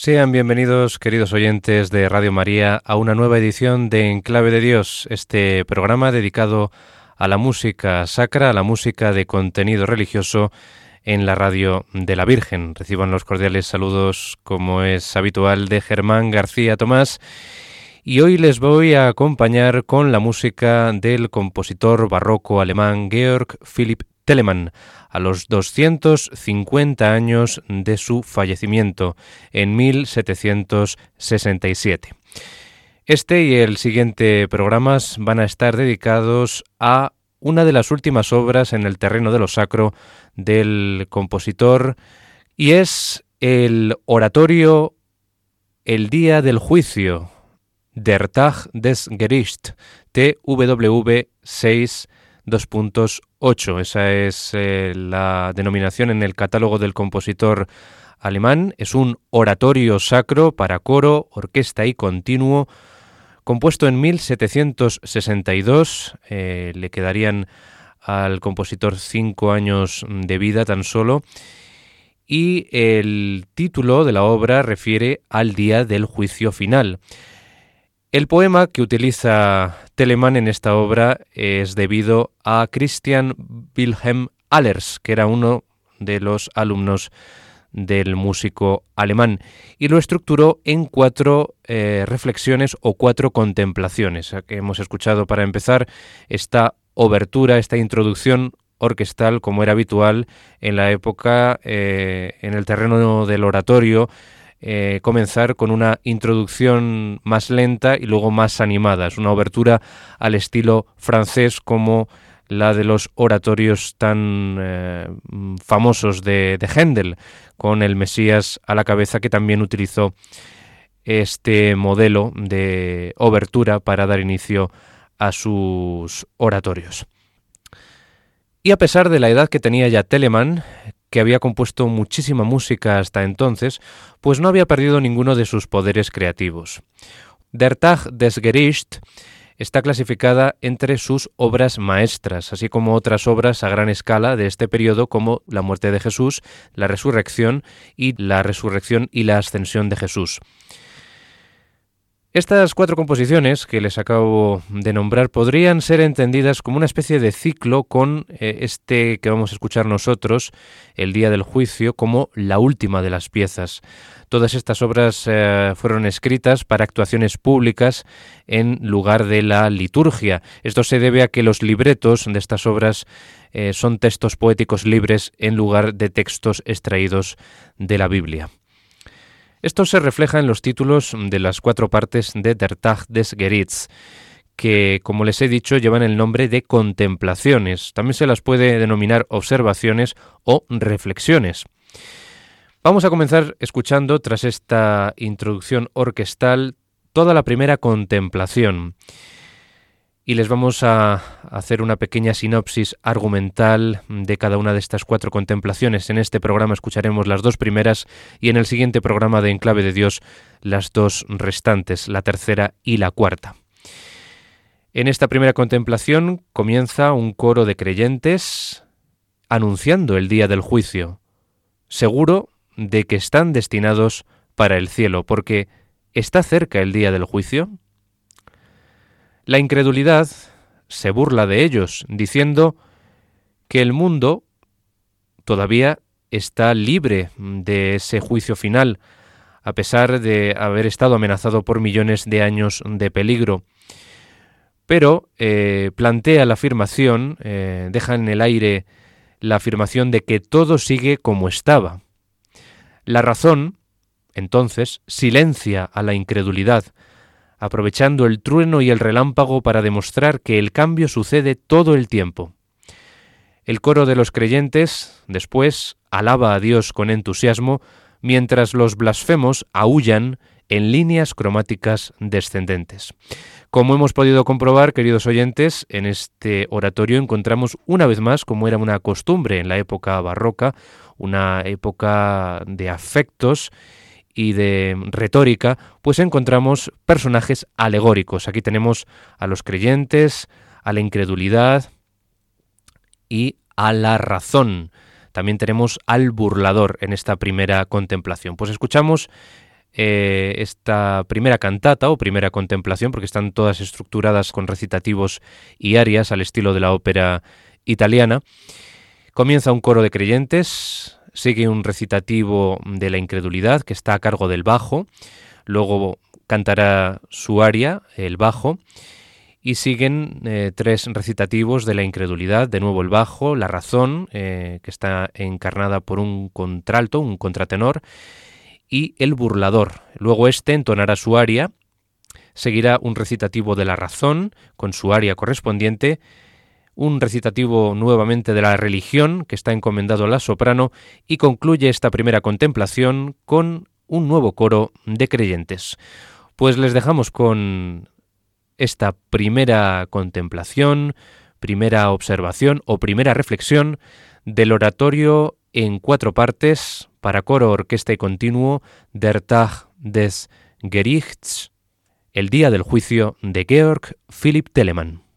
Sean bienvenidos, queridos oyentes de Radio María, a una nueva edición de Enclave de Dios, este programa dedicado a la música sacra, a la música de contenido religioso en la radio de la Virgen. Reciban los cordiales saludos, como es habitual, de Germán García Tomás. Y hoy les voy a acompañar con la música del compositor barroco alemán Georg Philipp Telemann a los 250 años de su fallecimiento en 1767. Este y el siguiente programas van a estar dedicados a una de las últimas obras en el terreno de lo sacro del compositor y es el oratorio El Día del Juicio, Der Tag des Gericht, TWV 6 2.8. Esa es eh, la denominación en el catálogo del compositor alemán. Es un oratorio sacro para coro, orquesta y continuo, compuesto en 1762. Eh, le quedarían al compositor cinco años de vida tan solo. Y el título de la obra refiere al día del juicio final. El poema que utiliza Telemann en esta obra es debido a Christian Wilhelm Allers, que era uno de los alumnos del músico alemán, y lo estructuró en cuatro eh, reflexiones o cuatro contemplaciones, que hemos escuchado para empezar esta obertura, esta introducción orquestal como era habitual en la época eh, en el terreno del oratorio, eh, comenzar con una introducción más lenta y luego más animada. Es una obertura al estilo francés como la de los oratorios tan eh, famosos de, de Händel, con el Mesías a la cabeza, que también utilizó este modelo de obertura para dar inicio a sus oratorios. Y a pesar de la edad que tenía ya Telemann, que había compuesto muchísima música hasta entonces, pues no había perdido ninguno de sus poderes creativos. Der Tag des Gericht está clasificada entre sus obras maestras, así como otras obras a gran escala de este periodo como La muerte de Jesús, La resurrección y La resurrección y la ascensión de Jesús. Estas cuatro composiciones que les acabo de nombrar podrían ser entendidas como una especie de ciclo con eh, este que vamos a escuchar nosotros, el día del juicio, como la última de las piezas. Todas estas obras eh, fueron escritas para actuaciones públicas en lugar de la liturgia. Esto se debe a que los libretos de estas obras eh, son textos poéticos libres en lugar de textos extraídos de la Biblia. Esto se refleja en los títulos de las cuatro partes de Der Tag des Gerichts, que, como les he dicho, llevan el nombre de contemplaciones. También se las puede denominar observaciones o reflexiones. Vamos a comenzar escuchando, tras esta introducción orquestal, toda la primera contemplación y les vamos a hacer una pequeña sinopsis argumental de cada una de estas cuatro contemplaciones. En este programa escucharemos las dos primeras y en el siguiente programa de Enclave de Dios las dos restantes, la tercera y la cuarta. En esta primera contemplación comienza un coro de creyentes anunciando el día del juicio, seguro de que están destinados para el cielo, porque está cerca el día del juicio. La incredulidad se burla de ellos, diciendo que el mundo todavía está libre de ese juicio final, a pesar de haber estado amenazado por millones de años de peligro. Pero eh, plantea la afirmación, eh, deja en el aire la afirmación de que todo sigue como estaba. La razón, entonces, silencia a la incredulidad, aprovechando el trueno y el relámpago para demostrar que el cambio sucede todo el tiempo. El coro de los creyentes, después, alaba a Dios con entusiasmo, mientras los blasfemos aullan en líneas cromáticas descendentes. Como hemos podido comprobar, queridos oyentes, en este oratorio encontramos una vez más, como era una costumbre en la época barroca, una época de afectos y de retórica, pues encontramos personajes alegóricos. Aquí tenemos a los creyentes, a la incredulidad y a la razón. También tenemos al burlador en esta primera contemplación. Pues escuchamos eh, esta primera cantata o primera contemplación, porque están todas estructuradas con recitativos y arias al estilo de la ópera italiana. Comienza un coro de creyentes, sigue un recitativo de la incredulidad que está a cargo del bajo, luego cantará su aria, el bajo, y siguen eh, tres recitativos de la incredulidad, de nuevo el bajo, la razón, eh, que está encarnada por un contralto, un contratenor, y el burlador. Luego este entonará su aria, seguirá un recitativo de la razón con su aria correspondiente, un recitativo nuevamente de la religión que está encomendado a la soprano y concluye esta primera contemplación con un nuevo coro de creyentes. Pues les dejamos con esta primera contemplación, primera observación o primera reflexión del oratorio en cuatro partes para coro, orquesta y continuo Der Tag des Gerichts, el día del juicio de Georg Philipp Telemann.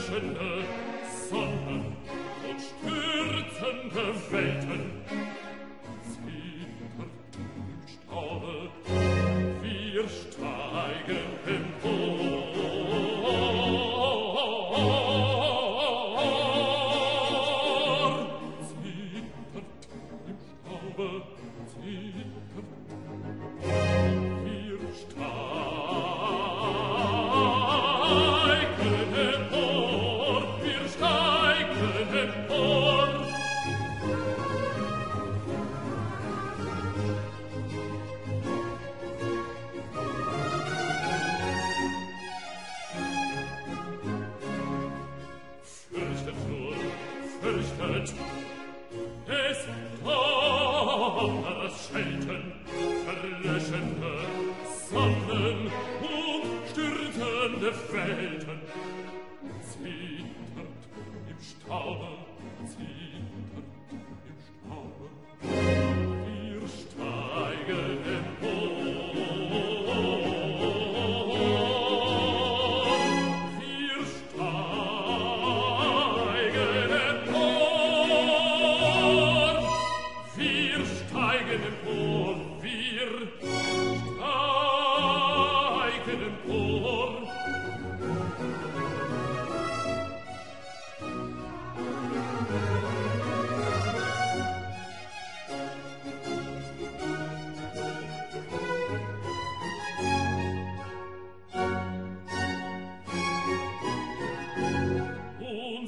herrschende Sonnen und stürzende Welten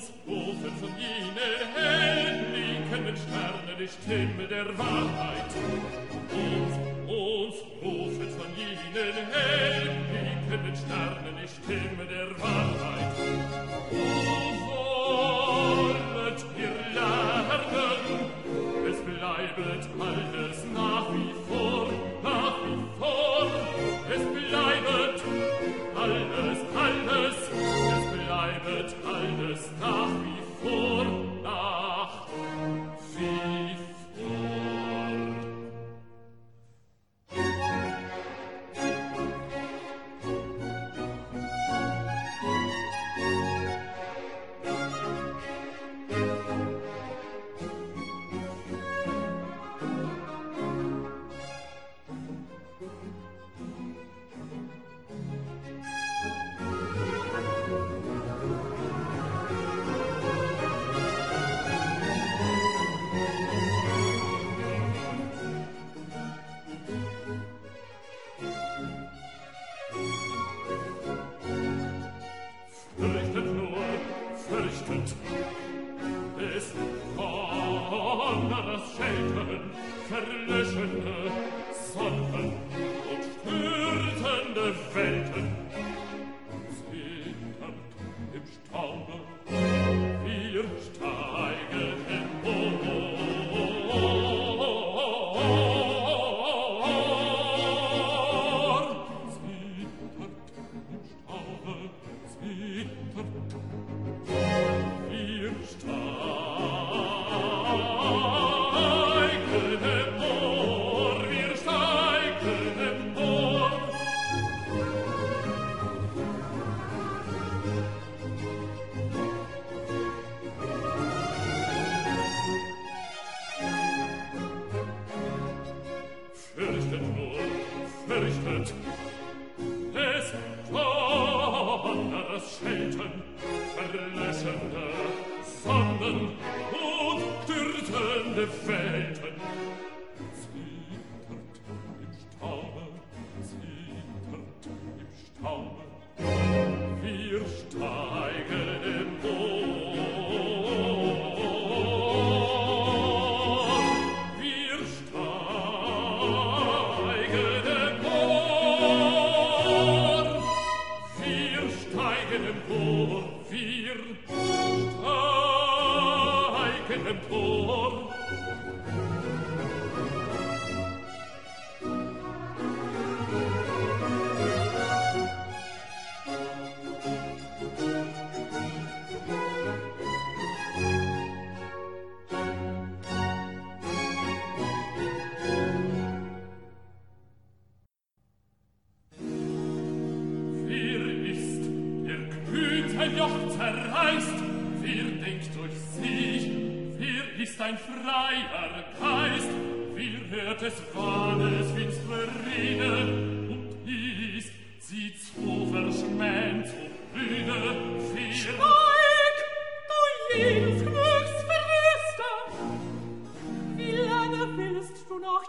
uns rufen von jenen hell blinkenden Sterne die Stimme der Wahrheit. Uns uns rufen von jenen hell blinkenden Sterne die Stimme der Wahrheit. Wollet ihr lachen? Es bleibet all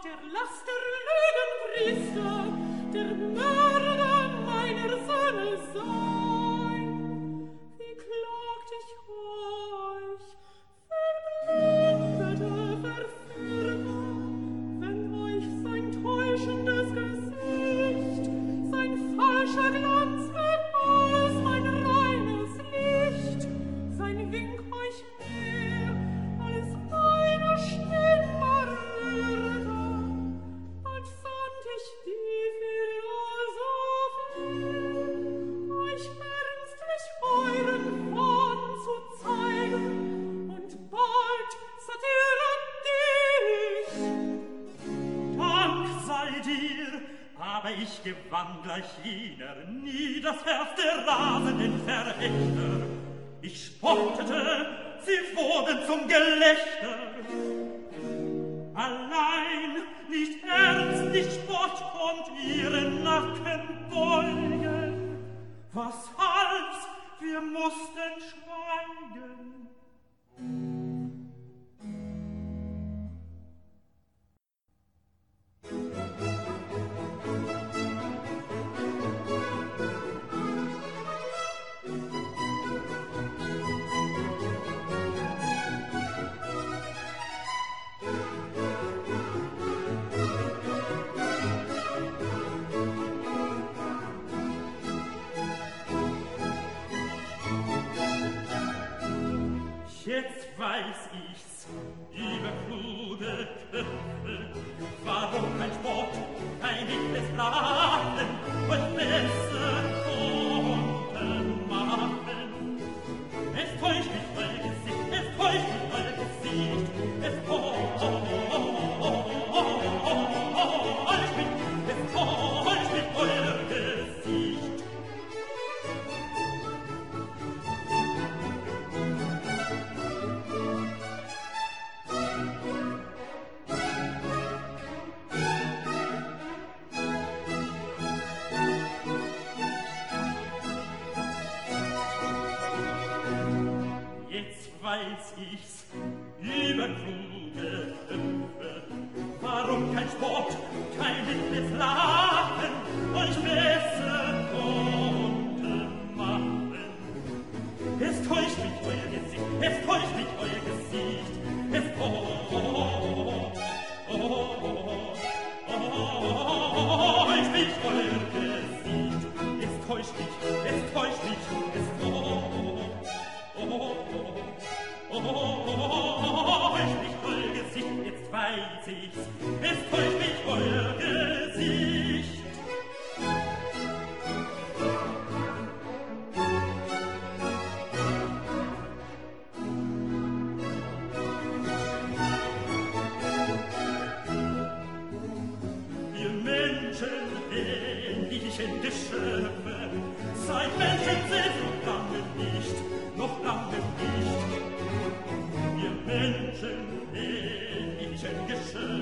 der Laster Löwenpriester, der Mörder meiner Söhne Sohn. Tarentiner, nie das Herz der rasenden Verächter. Ich spottete, sie wurden zum Gelächter. denn geschehen?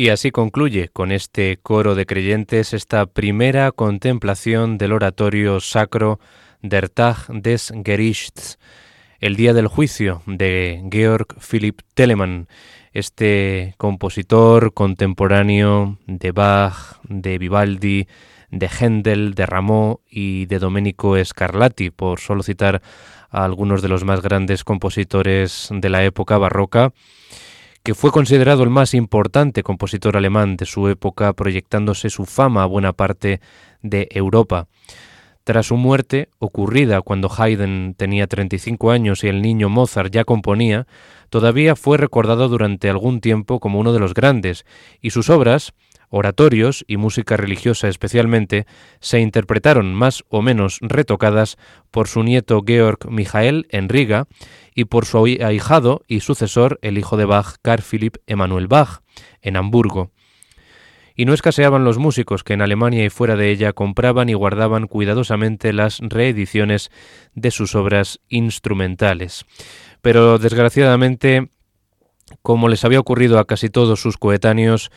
Y así concluye con este coro de creyentes esta primera contemplación del oratorio sacro Der Tag des Gerichts, el día del juicio de Georg Philipp Telemann, este compositor contemporáneo de Bach, de Vivaldi, de Händel, de Rameau y de Domenico Scarlatti, por solo citar a algunos de los más grandes compositores de la época barroca que fue considerado el más importante compositor alemán de su época, proyectándose su fama a buena parte de Europa. Tras su muerte, ocurrida cuando Haydn tenía 35 años y el niño Mozart ya componía, todavía fue recordado durante algún tiempo como uno de los grandes, y sus obras, oratorios y música religiosa especialmente, se interpretaron más o menos retocadas por su nieto Georg Michael en Riga y por su ahijado y sucesor, el hijo de Bach, Carl Philipp Emanuel Bach, en Hamburgo. Y no escaseaban los músicos que en Alemania y fuera de ella compraban y guardaban cuidadosamente las reediciones de sus obras instrumentales. Pero desgraciadamente, como les había ocurrido a casi todos sus coetáneos,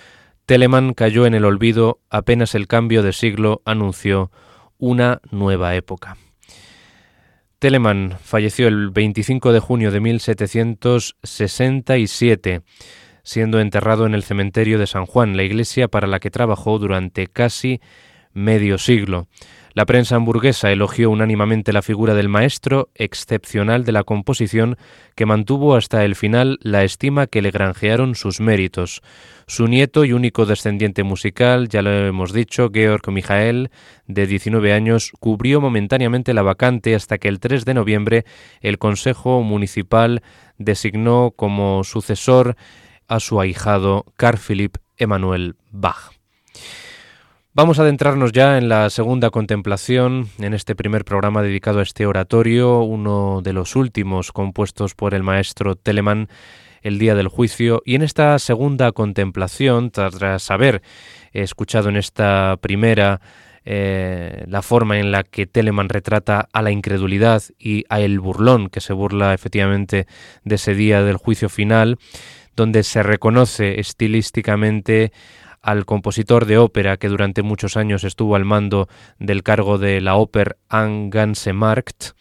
Telemann cayó en el olvido apenas el cambio de siglo anunció una nueva época. Telemann falleció el 25 de junio de 1767, siendo enterrado en el cementerio de San Juan, la iglesia para la que trabajó durante casi medio siglo. La prensa hamburguesa elogió unánimemente la figura del maestro excepcional de la composición que mantuvo hasta el final la estima que le granjearon sus méritos. Su nieto y único descendiente musical, ya lo hemos dicho, Georg Michael, de 19 años, cubrió momentáneamente la vacante hasta que el 3 de noviembre el Consejo Municipal designó como sucesor a su ahijado Carl Philipp Emanuel Bach. Vamos a adentrarnos ya en la segunda contemplación, en este primer programa dedicado a este oratorio, uno de los últimos compuestos por el maestro Telemann el día del juicio, y en esta segunda contemplación, tras haber escuchado en esta primera eh, la forma en la que Telemann retrata a la incredulidad y a el burlón que se burla efectivamente de ese día del juicio final, donde se reconoce estilísticamente al compositor de ópera que durante muchos años estuvo al mando del cargo de la Oper am Ganze Markt,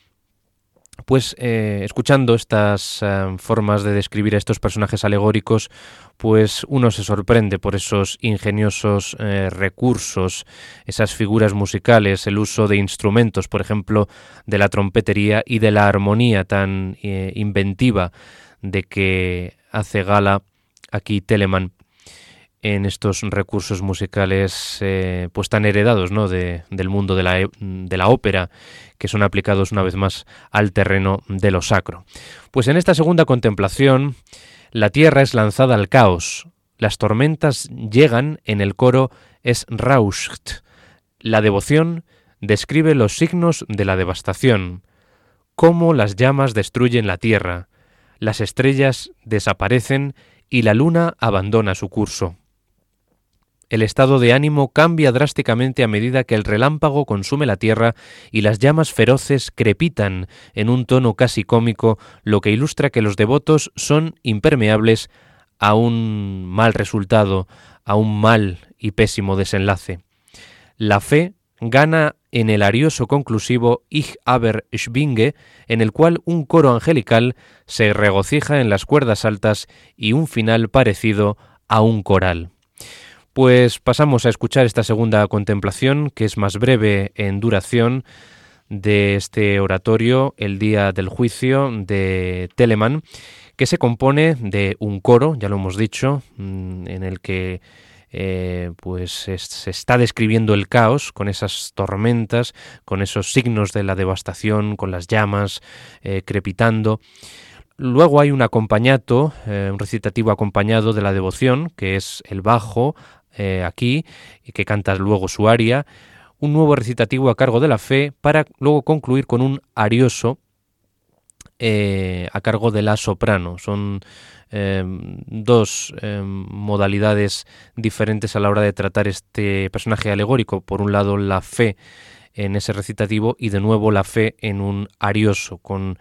pues eh, escuchando estas eh, formas de describir a estos personajes alegóricos, pues uno se sorprende por esos ingeniosos eh, recursos, esas figuras musicales, el uso de instrumentos, por ejemplo, de la trompetería y de la armonía tan inventiva de que hace gala aquí Telemann en estos recursos musicales eh, pues tan heredados ¿no? de, del mundo de la, de la ópera que son aplicados una vez más al terreno de lo sacro. Pues en esta segunda contemplación la tierra es lanzada al caos, las tormentas llegan en el coro es rauscht, la devoción describe los signos de la devastación, cómo las llamas destruyen la tierra, las estrellas desaparecen y la luna abandona su curso. El estado de ánimo cambia drásticamente a medida que el relámpago consume la tierra y las llamas feroces crepitan en un tono casi cómico, lo que ilustra que los devotos son impermeables a un mal resultado, a un mal y pésimo desenlace. La fe gana en el arioso conclusivo Ich aber schwinge, en el cual un coro angelical se regocija en las cuerdas altas y un final parecido a un coral. Pues pasamos a escuchar esta segunda contemplación, que es más breve en duración, de este oratorio, el día del juicio de Telemann, que se compone de un coro, ya lo hemos dicho, mm, en el que eh, pues se está describiendo el caos con esas tormentas, con esos signos de la devastación, con las llamas eh, crepitando. Luego hay un acompañato, eh, un recitativo acompañado de la devoción, que es el bajo, eh, aquí, que canta luego su aria, un nuevo recitativo a cargo de la fe, para luego concluir con un arioso eh, a cargo de la soprano. Son eh, dos modalidades diferentes a la hora de tratar este personaje alegórico. Por un lado, la fe en ese recitativo y de nuevo la fe en un arioso, con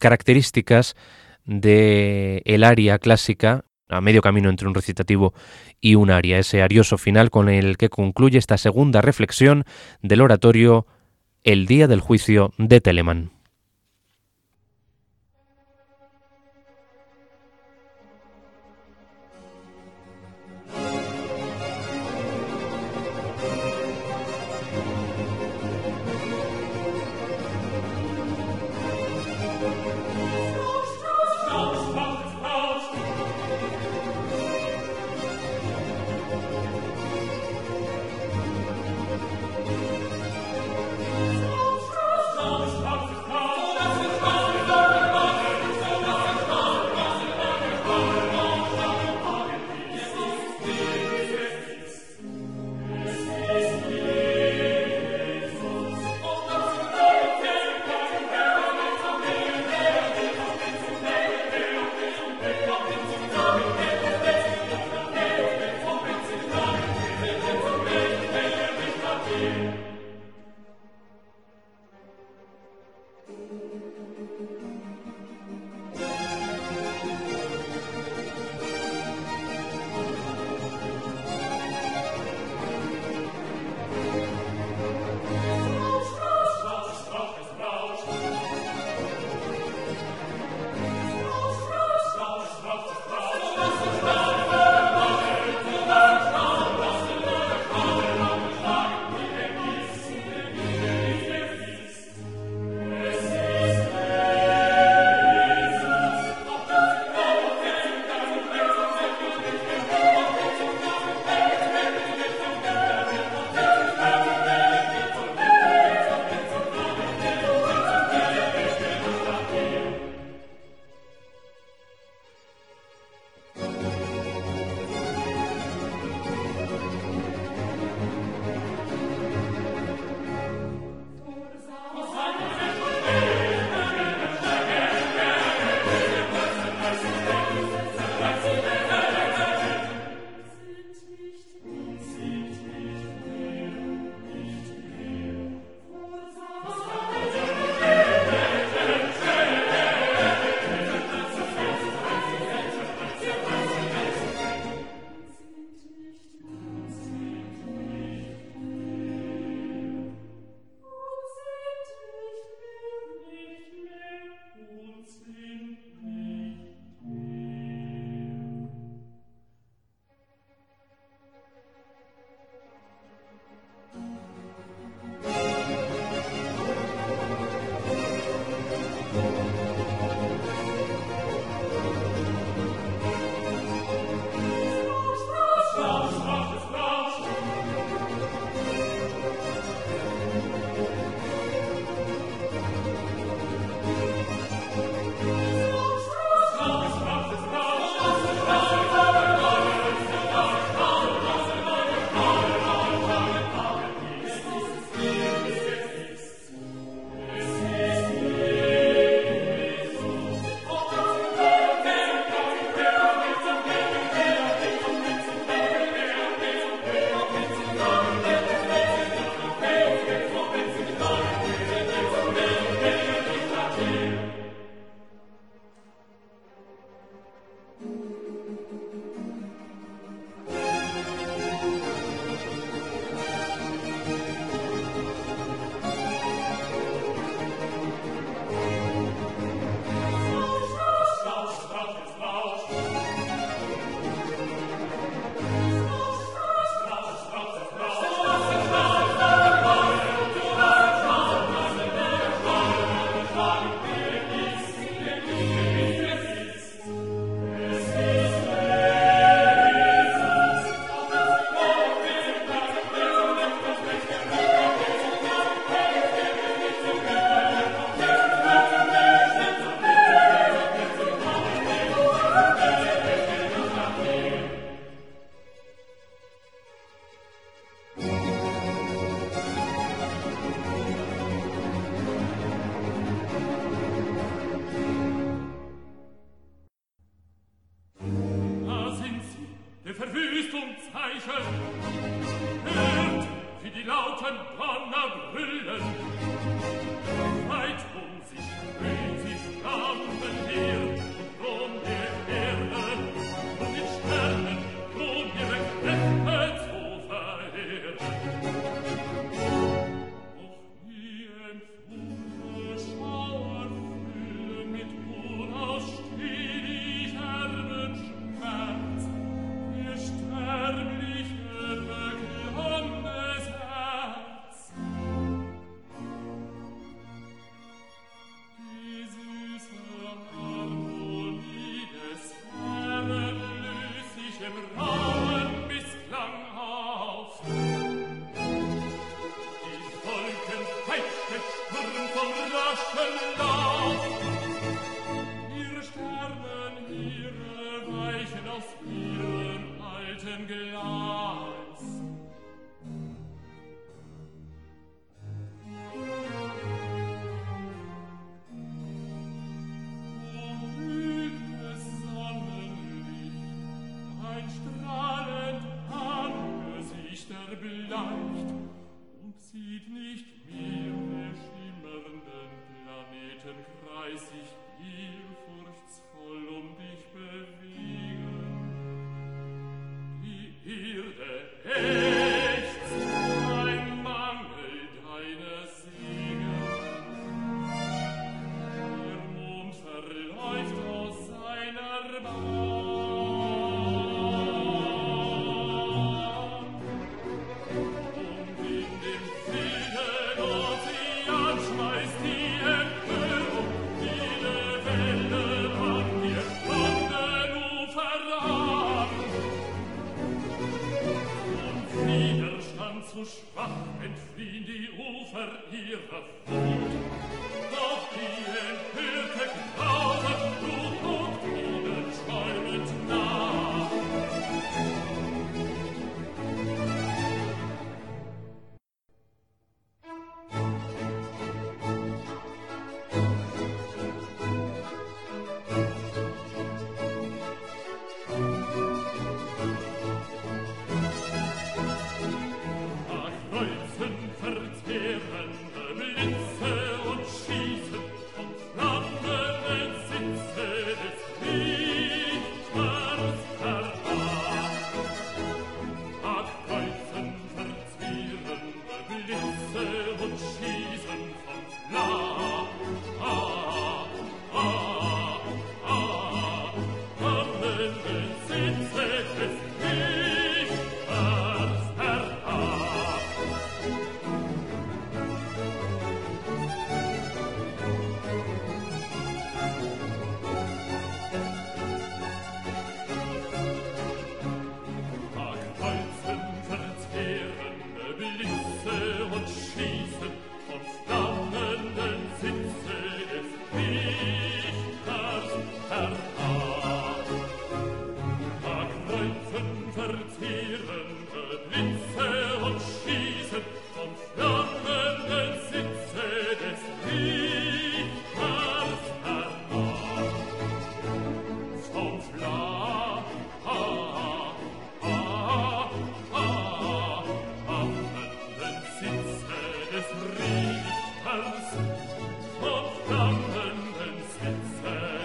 características de el aria clásica a medio camino entre un recitativo y un aria, ese arioso final con el que concluye esta segunda reflexión del oratorio El día del juicio de Telemann.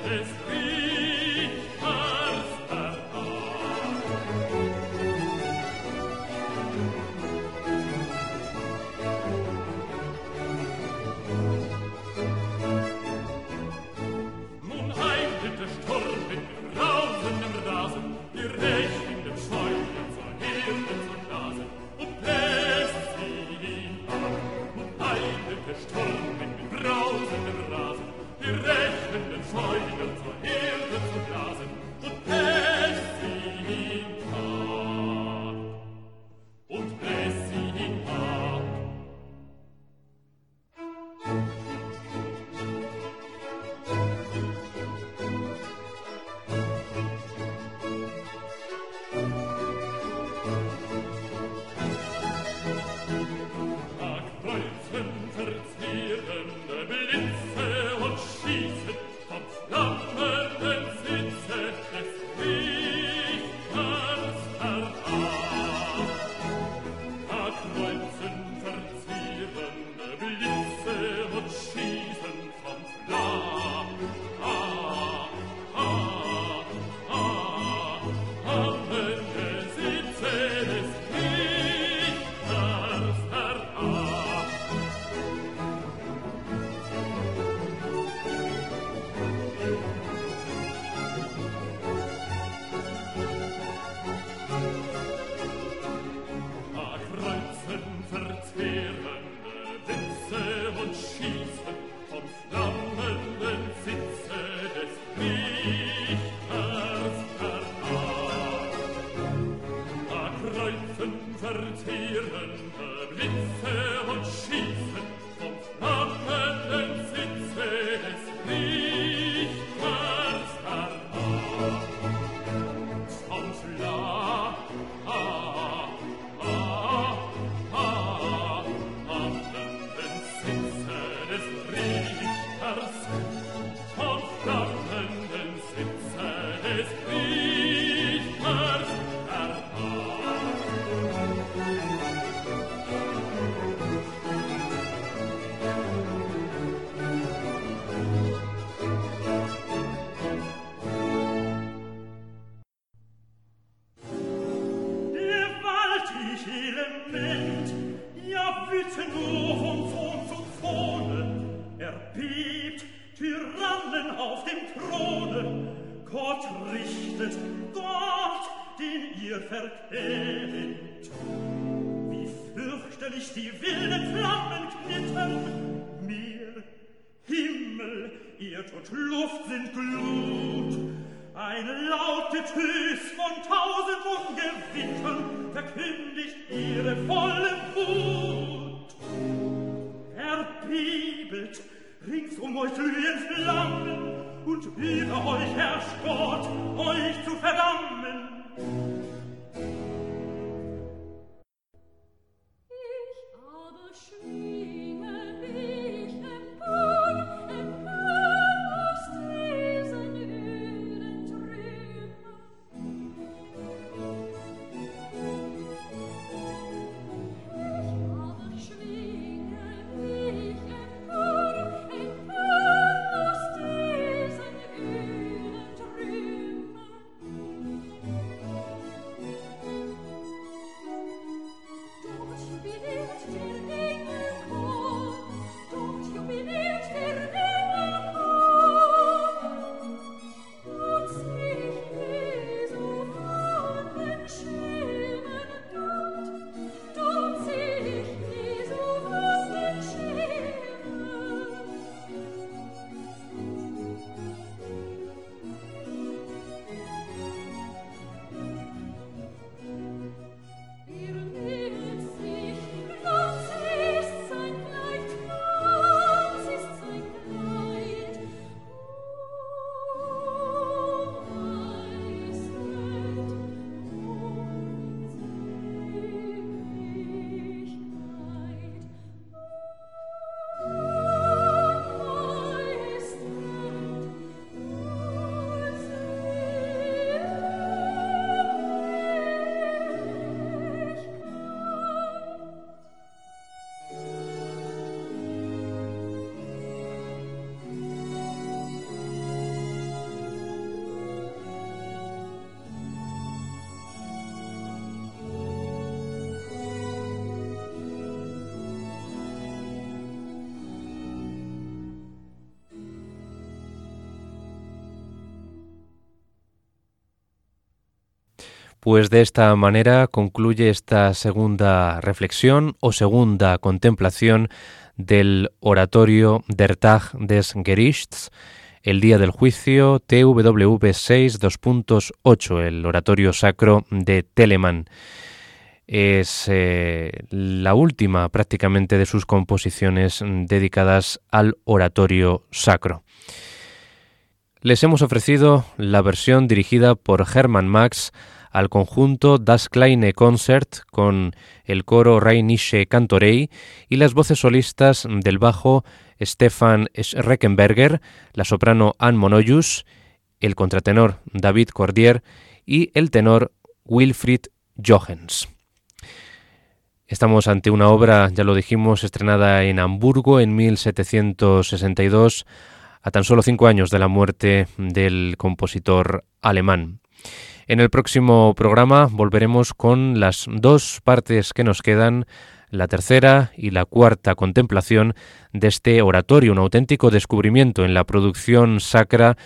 es Pues de esta manera concluye esta segunda reflexión o segunda contemplación del oratorio Der Tag des Gerichts, el día del juicio, TWV 6 2.8, el oratorio sacro de Telemann. Es eh, la última prácticamente de sus composiciones dedicadas al oratorio sacro. Les hemos ofrecido la versión dirigida por Hermann Max al conjunto Das Kleine Concert con el coro Rheinische Cantorei y las voces solistas del bajo Stefan Schreckenberger, la soprano Anne Monoyus, el contratenor David Cordier y el tenor Wilfried Jochens. Estamos ante una obra, ya lo dijimos, estrenada en Hamburgo en 1762, a tan solo cinco años de la muerte del compositor alemán. En el próximo programa volveremos con las dos partes que nos quedan, la tercera y la cuarta contemplación de este oratorio, un auténtico descubrimiento en la producción sacra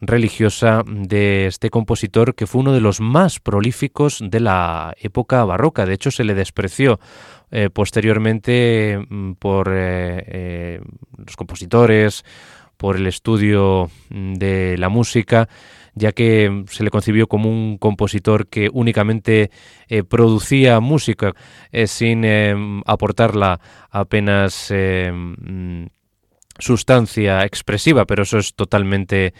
religiosa de este compositor que fue uno de los más prolíficos de la época barroca. De hecho, se le despreció eh, posteriormente mm, por eh, eh, los compositores, por el estudio mm, de la música ya que se le concibió como un compositor que únicamente eh, producía música eh, sin eh, aportarla apenas mm, sustancia expresiva, pero eso es totalmente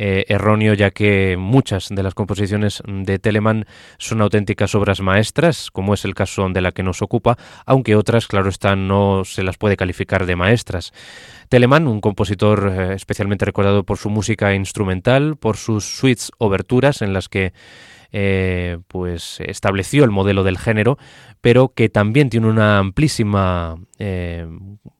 erróneo, ya que muchas de las composiciones de Telemann son auténticas obras maestras, como es el caso de la que nos ocupa, aunque otras, claro está, no se las puede calificar de maestras. Telemann, un compositor eh, especialmente recordado por su música instrumental, por sus suites oberturas en las que eh, pues estableció el modelo del género, pero que también tiene una amplísima eh,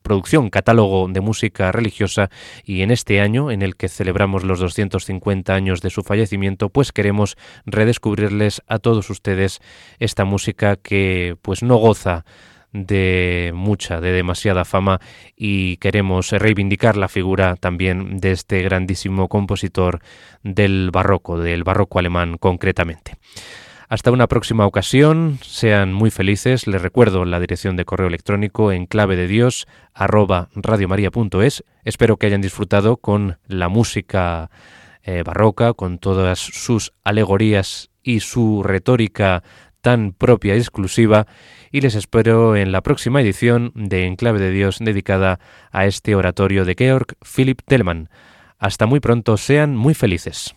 producción, catálogo de música religiosa y en este año en el que celebramos los 250 años de su fallecimiento, pues queremos redescubrirles a todos ustedes esta música que pues no goza de mucha, de demasiada fama y queremos reivindicar la figura también de este grandísimo compositor del barroco, del barroco alemán concretamente. Hasta una próxima ocasión, sean muy felices. Les recuerdo la dirección de correo electrónico en clave de Dios. Espero que hayan disfrutado con la música eh, barroca, con todas sus alegorías y su retórica tan propia y exclusiva y les espero en la próxima edición de Enclave de Dios dedicada a este oratorio de Georg Philipp Telemann. Hasta muy pronto, sean muy felices.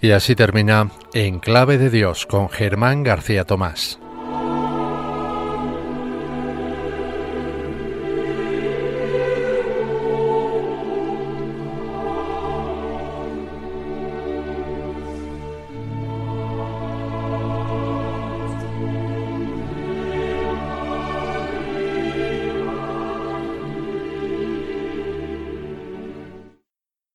Y así termina En Clave de Dios con Germán García Tomás.